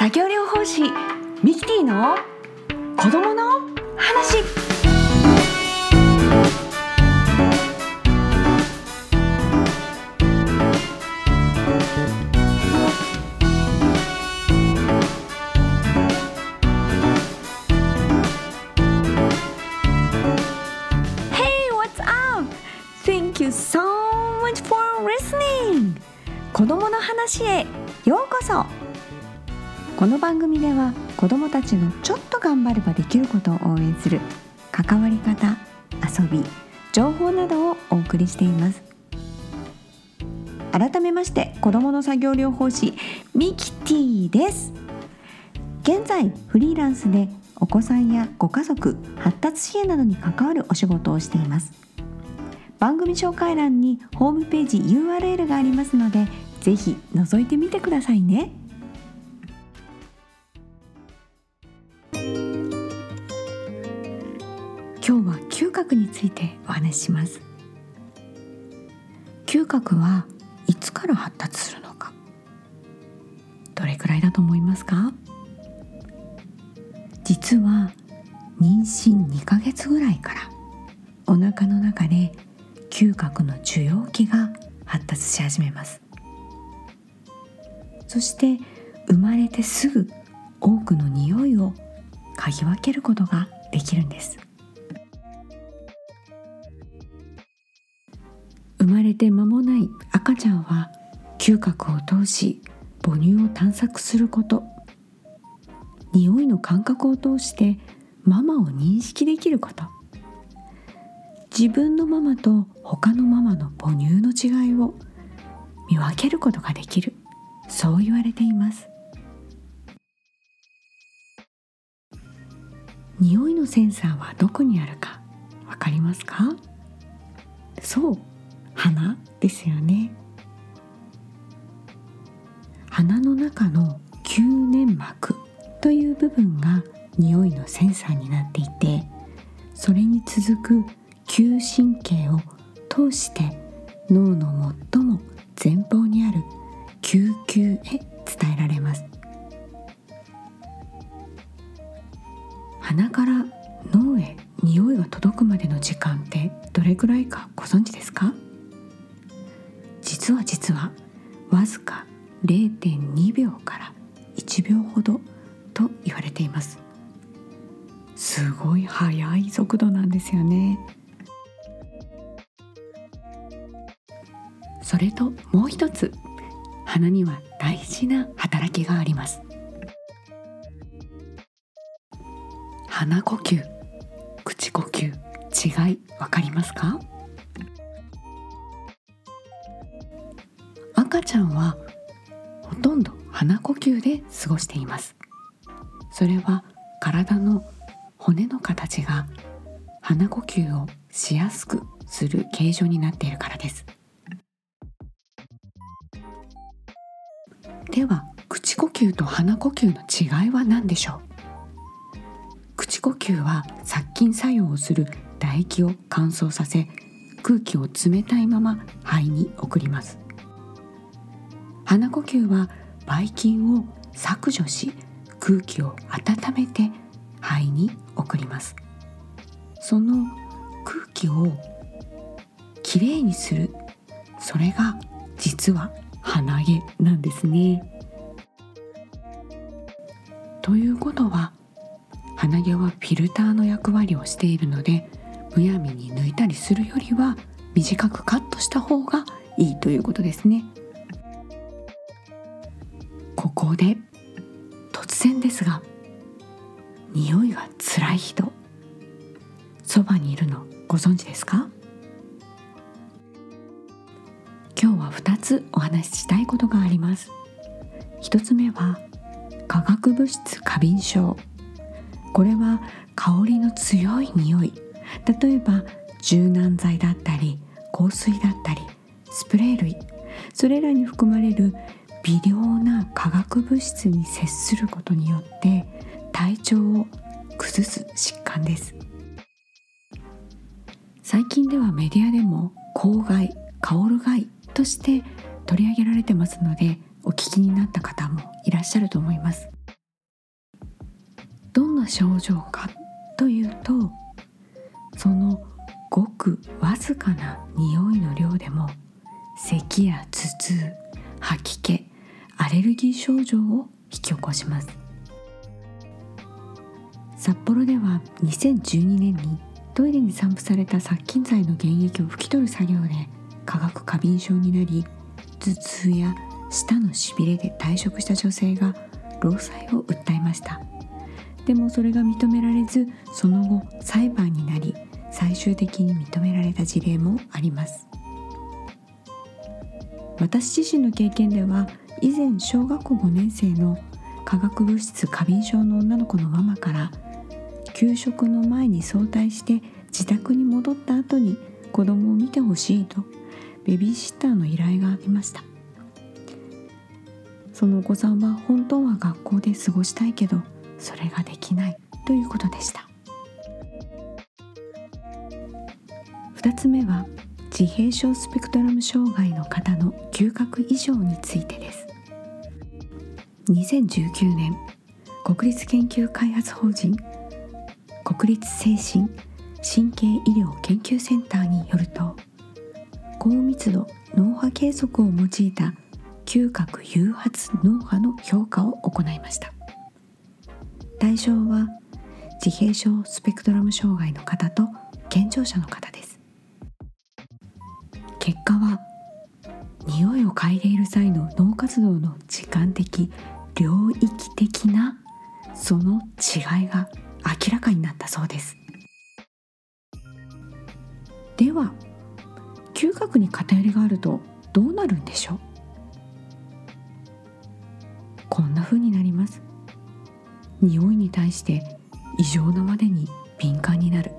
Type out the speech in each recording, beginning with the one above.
作業療法士ミキティの子供の話。この番組では子どもたちのちょっと頑張ればできることを応援する関わり方遊び情報などをお送りしています。改めまして子どもの作業療法士ミキティです。現在フリーランスでお子さんやご家族発達支援などに関わるお仕事をしています。番組紹介欄にホームページ URL がありますのでぜひ覗いてみてくださいね。今日は嗅覚についてお話しします。嗅覚はいつから発達するのか？どれくらいだと思いますか？実は妊娠2ヶ月ぐらいからお腹の中で嗅覚の受容器が発達し始めます。そして生まれてすぐ多くの匂いを嗅ぎ分けることができるんです。生まれて間もない赤ちゃんは嗅覚を通し母乳を探索すること。匂いの感覚を通してママを認識できること。自分のママと他のママの母乳の違いを見分けることができる。そう言われています。匂いのセンサーはどこにあるかわかりますか？そう。鼻ですよね。鼻の中の吸粘膜という部分が匂いのセンサーになっていてそれに続く嗅神経を通して脳の最も前方にある救急へ伝えられます。鼻から脳へ匂いが届くまでの時間ってどれくらいかご存知ですか？実は実はわずか0.2秒から1秒ほどと言われています。すごい速い速度なんですよね。それともう一つ鼻には大事な働きがあります。鼻呼吸口呼吸違いわかりますか？ちゃんはほとんど鼻呼吸で過ごしています。それは体の骨の形が鼻呼吸をしやすくする形状になっているからです。では口呼吸と鼻呼吸の違いは何でしょう？口呼吸は殺菌作用をする唾液を乾燥させ空気を冷たいまま肺に送ります。鼻呼吸はばい菌を削除し空気を温めて肺に送りますその空気をきれいにするそれが実は鼻毛なんですね。ということは鼻毛はフィルターの役割をしているのでむやみに抜いたりするよりは短くカットした方がいいということですね。こで突然ですが匂いが辛い人そばにいるのご存知ですか？今日は2つお話ししたいことがあります。1つ目は化学物質過敏症。これは香りの強い匂い。例えば柔軟剤だったり香水だったりスプレー類。それらに含まれる微量な化学物質に接することによって体調を崩す疾患です。最近ではメディアでも公害香る害として取り上げられてますのでお聞きになった方もいらっしゃると思います。どんな症状かというとそのごくわずかな匂いの量でも咳や頭痛吐き気アレルギー症状を引き起こします。札幌では2012年にトイレに散布された殺菌剤の原液を拭き取る作業で化学過敏症になり頭痛や舌のしびれで退職した女性が労災を訴えました。でもそれが認められずその後裁判になり最終的に認められた事例もあります。私自身の経験では以前小学校5年生の化学物質過敏症の女の子のママから給食の前に早退して自宅に戻った後に子供を見てほしいとベビーシッターの依頼がありました。そのお子さんは本当は学校で過ごしたいけどそれができないということでした。2つ目は自閉症スペクトラム障害の方の嗅覚異常についてです。2019年国立研究開発法人国立精神神経医療研究センターによると高密度脳波計測を用いた嗅覚誘発脳波の評価を行いました。対象は自閉症スペクトラム障害の方と健常者の方です。結果は匂いを嗅いでいる際の脳活動の時間的領域的なその違いが明らかになったそうです。では嗅覚に偏りがあるとどうなるんでしょう？こんな風になります。匂いに対して異常なまでに敏感になる。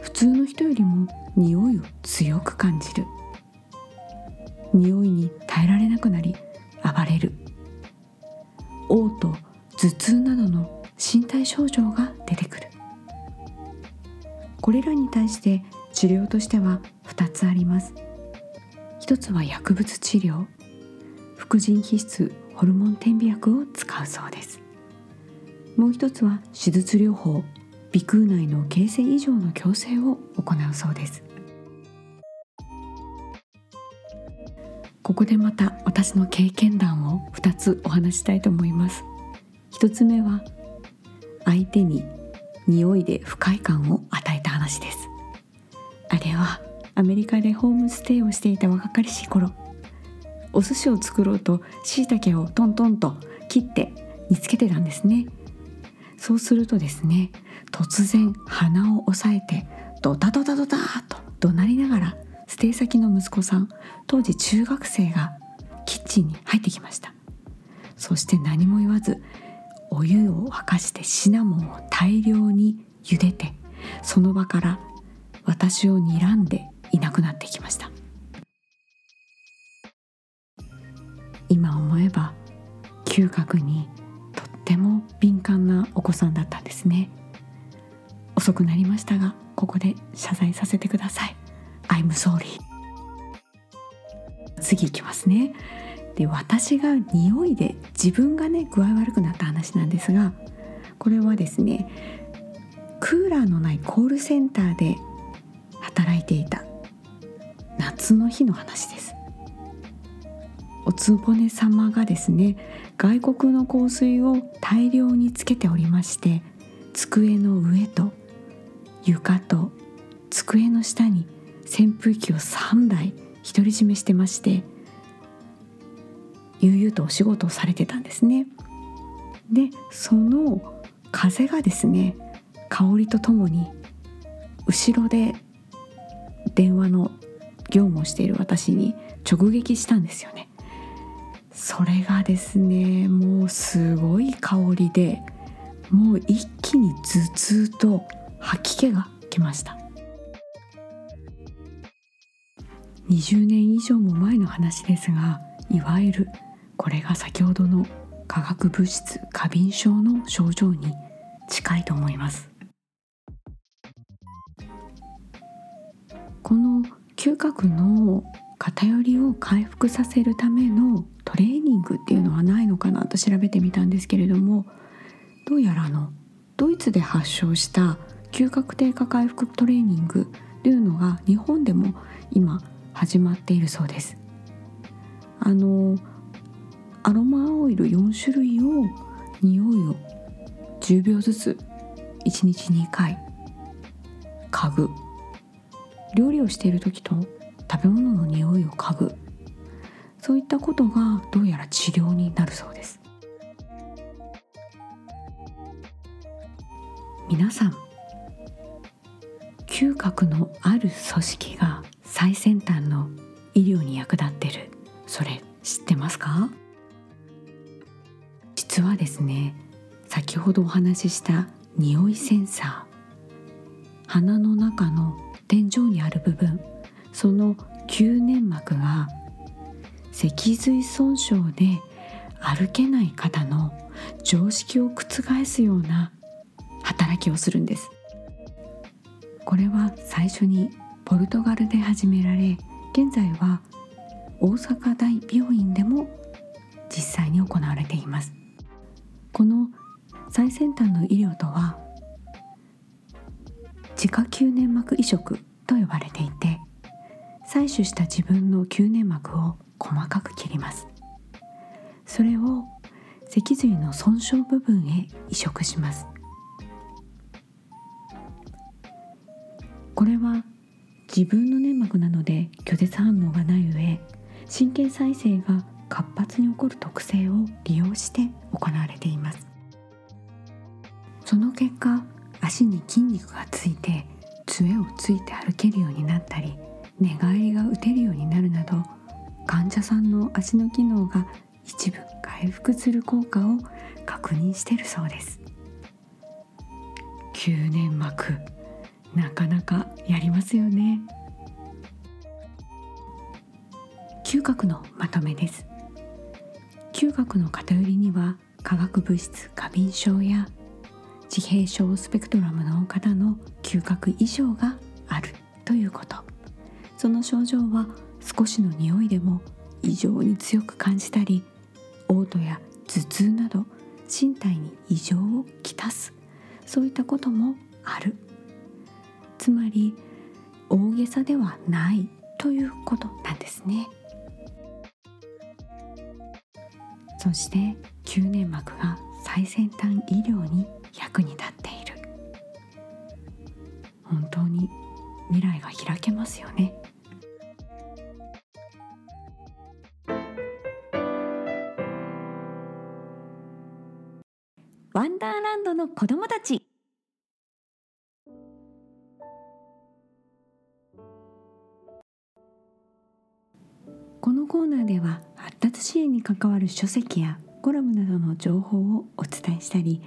普通の人よりも匂いを強く感じる。匂いに耐えられなくなり暴れる。嘔吐頭痛などの身体症状が出てくる。これらに対して治療としては2つあります。一つは薬物治療。副腎皮質ホルモン点鼻薬を使うそうです。もう一つは手術療法。鼻腔内の形成異常の矯正を行うそうです。ここでまた私の経験談を2つお話したいと思います。1つ目は相手に匂いで不快感を与えた話です。あれはアメリカでホームステイをしていた若かりし頃お寿司を作ろうと椎茸をトントンと切って煮つけてたんですね。そうするとですね突然鼻を押さえてドタドタドタと怒鳴りながらステイ先の息子さん当時中学生がキッチンに入ってきました。そして何も言わずお湯を沸かしてシナモンを大量に茹でてその場から私を睨んでいなくなってきました。今思えば嗅覚にとっても敏感なお子さんだったんですね。遅くなりましたがここで謝罪させてください。I'm sorry 次いきますね。で私が匂いで自分がね具合悪くなった話なんですがこれはですねクーラーのないコールセンターで働いていた夏の日の話です。おつぼね様がですね外国の香水を大量につけておりまして机の上と床と机の下に扇風機を3台独り占めしてまして悠々とお仕事をされてたんですね。でその風がですね香りとともに後ろで電話の業務をしている私に直撃したんですよね。それがですねもうすごい香りでもう一気に頭痛と吐き気が来ました20年以上も前の話ですがいわゆるこれが先ほどの化学物質過敏症の症状に近いと思います。この嗅覚の偏りを回復させるためのトレーニングっていうのはないのかなと調べてみたんですけれどもどうやらのドイツで発祥した嗅覚低下回復トレーニングというのが日本でも今始まっているそうです。あのアロマオイル4種類を匂いを10秒ずつ1日2回嗅ぐ。料理をしている時と食べ物の匂いを嗅ぐ。そういったことがどうやら治療になるそうです。皆さん嗅覚のある組織が最先端の医療に役立ってる。それ知ってますか？実はですね先ほどお話しした匂いセンサー鼻の中の天井にある部分その吸粘膜が脊髄損傷で歩けない方の常識を覆すような働きをするんです。これは最初にポルトガルで始められ現在は大阪大病院でも実際に行われています。この最先端の医療とは自家吸粘膜移植と呼ばれていて採取した自分の吸粘膜を細かく切ります。それを脊髄の損傷部分へ移植します。これは自分の粘膜なので拒絶反応がない上神経再生が活発に起こる特性を利用して行われています。その結果足に筋肉がついて杖をついて歩けるようになったり寝返りが打てるようになるなど患者さんの足の機能が一部回復する効果を確認しているそうです。吸粘膜なかなかやりますよね。嗅覚のまとめです。嗅覚の偏りには化学物質過敏症や自閉症スペクトラムの方の嗅覚異常があるということ。その症状は少しの匂いでも異常に強く感じたり嘔吐や頭痛など身体に異常をきたす。そういったこともある。つまり大げさではないということなんですね。そして吸粘膜が最先端医療に役に立っている。本当に未来が開けますよね。ワンダーランドの子供たち。このコーナーでは発支援に関わる書籍やコラムなどの情報をお伝えしたり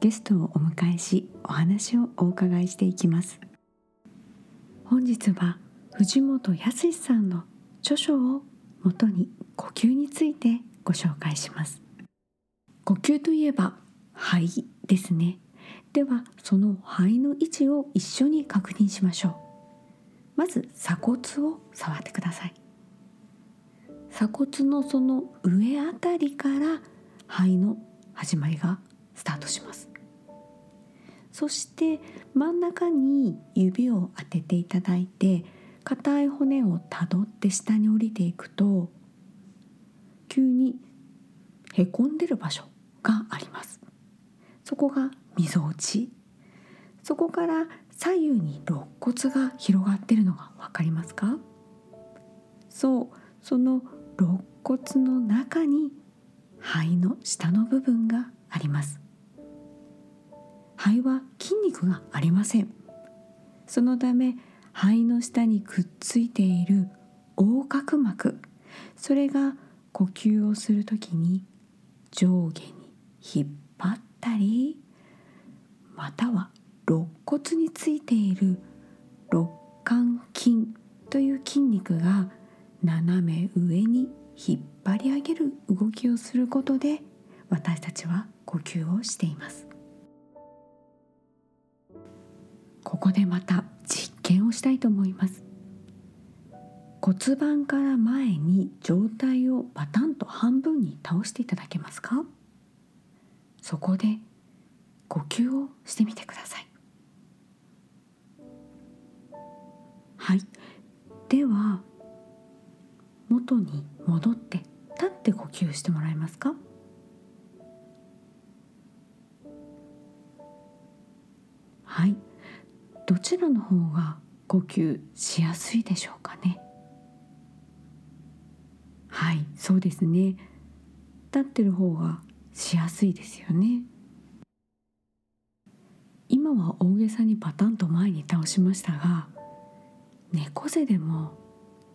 ゲストをお迎えしお話をお伺いしていきます。本日は藤本康さんの著書をもとに呼吸についてご紹介します。呼吸といえば肺ですね。ではその肺の位置を一緒に確認しましょう。まず鎖骨を触ってください。鎖骨のその上あたりから肺の始まりがスタートします。そして真ん中に指を当てていただいて硬い骨をたどって下に降りていくと急にへこんでる場所があります。そこがみぞおち。そこから左右に肋骨が広がってるのが分かりますか？そうその肋骨の中に肺の下の部分があります。肺は筋肉がありません。そのため肺の下にくっついている横隔膜それが呼吸をするときに上下に引っ張ったりまたは肋骨についている肋間筋という筋肉が斜め上に引っ張り上げる動きをすることで私たちは呼吸をしています。ここでまた実験をしたいと思います。骨盤から前に上体をパタンと半分に倒していただけますか？そこで呼吸をしてみてください。はい。では元に戻って立って呼吸してもらえますか？はい。どちらの方が呼吸しやすいでしょうかね？はい。そうですね。立ってる方がしやすいですよね。今は大げさにパタンと前に倒しましたが猫背でも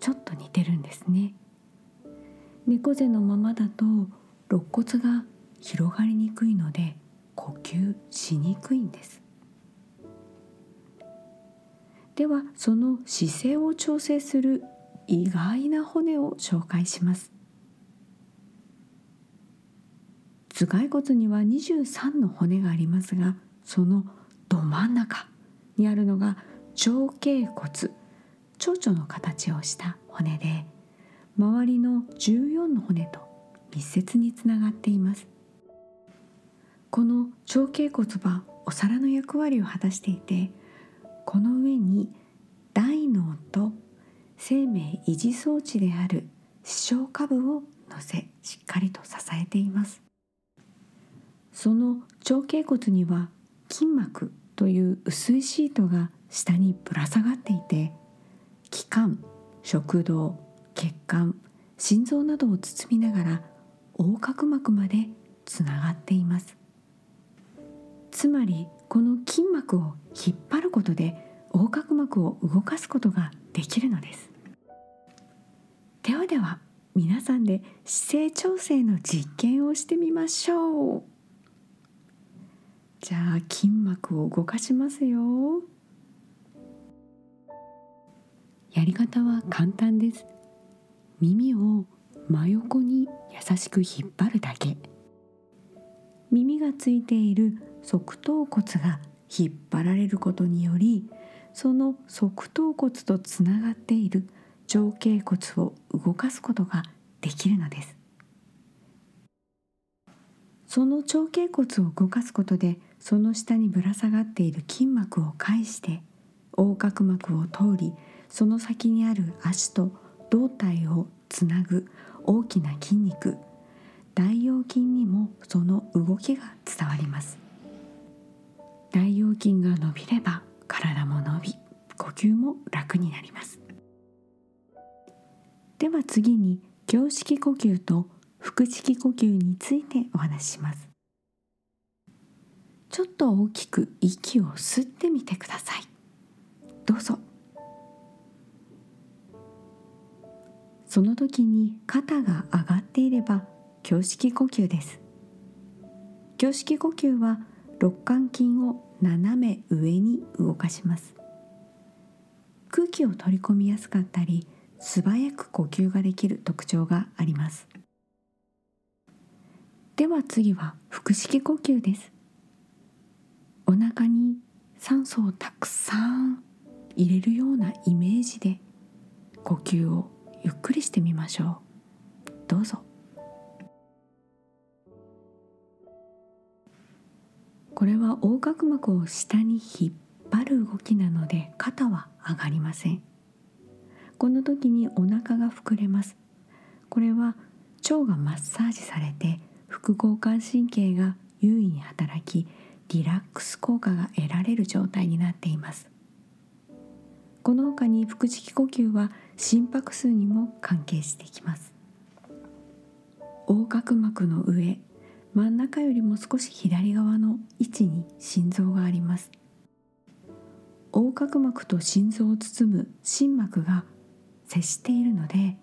ちょっと似てるんですね。猫背のままだと肋骨が広がりにくいので呼吸しにくいんです。ではその姿勢を調整する意外な骨を紹介します。頭蓋骨には23の骨がありますがそのど真ん中にあるのが長頸骨。蝶々の形をした骨で周りの14の骨と密接につながっています。この長頸骨はお皿の役割を果たしていてこの上に大脳と生命維持装置である視床下部を乗せしっかりと支えています。その長頸骨には筋膜という薄いシートが下にぶら下がっていて気管食道血管心臓などを包みながら横隔膜までつながっています。つまりこの筋膜を引っ張ることで横隔膜を動かすことができるのです。ではでは皆さんで姿勢調整の実験をしてみましょう。じゃあ筋膜を動かしますよ。やり方は簡単です。耳を真横に優しく引っ張るだけ。耳がついている側頭骨が引っ張られることによりその側頭骨とつながっている上頸骨を動かすことができるのです。その長頸骨を動かすことでその下にぶら下がっている筋膜を介して横隔膜を通りその先にある足と胴体をつなぐ大きな筋肉。大腰筋にもその動きが伝わります。大腰筋が伸びれば体も伸び呼吸も楽になります。では次に胸式呼吸と腹式呼吸についてお話しします。ちょっと大きく息を吸ってみてください。どうぞ。その時に肩が上がっていれば胸式呼吸です。胸式呼吸は肋間筋を斜め上に動かします。空気を取り込みやすかったり素早く呼吸ができる特徴があります。では次は腹式呼吸です。お腹に酸素をたくさん入れるようなイメージで呼吸をゆっくりしてみましょう。どうぞ。これは横隔膜を下に引っ張る動きなので肩は上がりません。この時にお腹が膨れます。これは腸がマッサージされて副交感神経が優位に働きリラックス効果が得られる状態になっています。この他に腹式呼吸は心拍数にも関係してきます。横隔膜の上真ん中よりも少し左側の位置に心臓があります。横隔膜と心臓を包む心膜が接しているので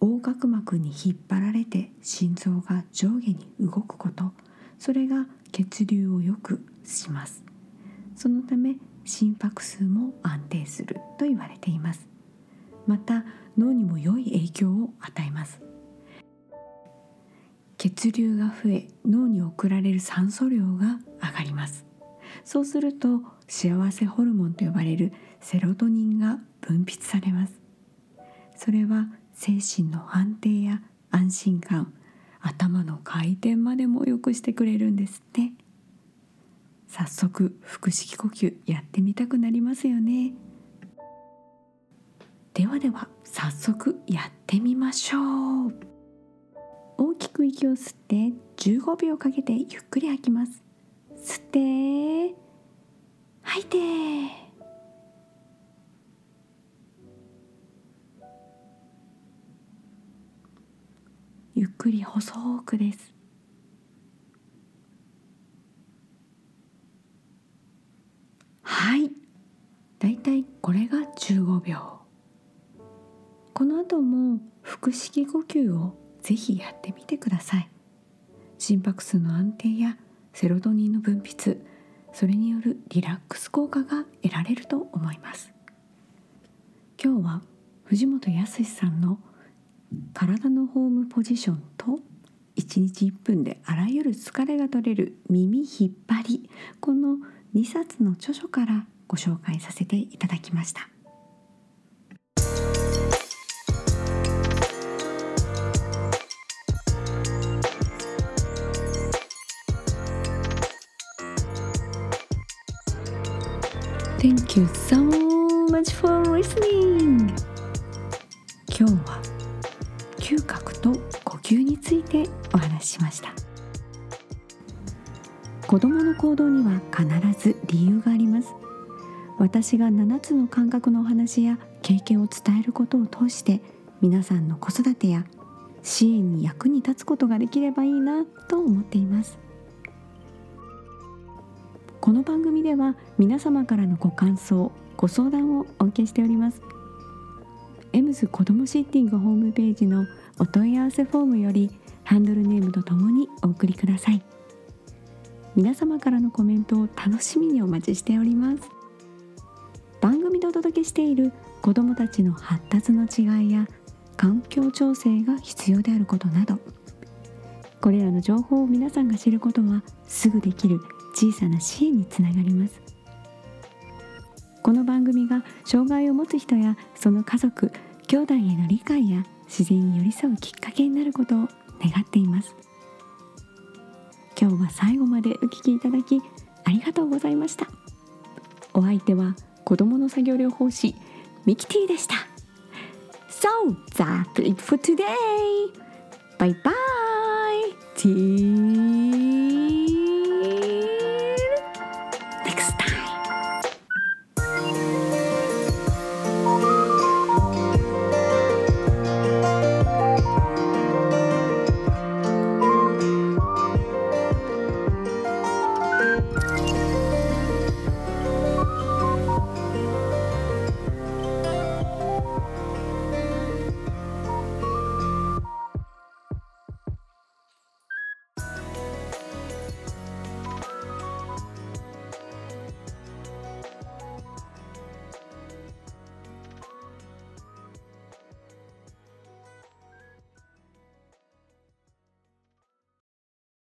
横隔膜に引っ張られて心臓が上下に動くことそれが血流を良くします。そのため心拍数も安定すると言われています。また脳にも良い影響を与えます。血流が増え脳に送られる酸素量が上がります。そうすると幸せホルモンと呼ばれるセロトニンが分泌されます。それは精神の安定や安心感頭の回転までも良くしてくれるんですって。早速腹式呼吸やってみたくなりますよね。ではでは早速やってみましょう。大きく息を吸って15秒かけてゆっくり吐きます。吸って吐いて。ゆっくり細くです。はい。だいたいこれが15秒。この後も腹式呼吸をぜひやってみてください。心拍数の安定やセロトニンの分泌それによるリラックス効果が得られると思います。今日は藤本康さんの体のホームポジションと1日1分であらゆる疲れが取れる耳引っ張りこの2冊の著書からご紹介させていただきました「Thank you so much for listening」今日は嗅覚と呼吸についてお話ししました。子供の行動には必ず理由があります。私が7つの感覚のお話や経験を伝えることを通して皆さんの子育てや支援に役に立つことができればいいなと思っています。この番組では皆様からのご感想ご相談をお受けしております。エムズ子どもシッティングホームページのお問い合わせフォームよりハンドルネームとともにお送りください。皆様からのコメントを楽しみにお待ちしております。番組でお届けしている子どもたちの発達の違いや環境調整が必要であることなどこれらの情報を皆さんが知ることはすぐできる小さな支援につながります。この番組が障害を持つ人やその家族兄弟への理解や自然に寄り添うきっかけになることを願っています。今日は最後までお聞きいただきありがとうございましたお相手は子供の作業療法士ミキティでした So that's it for today. Bye bye. See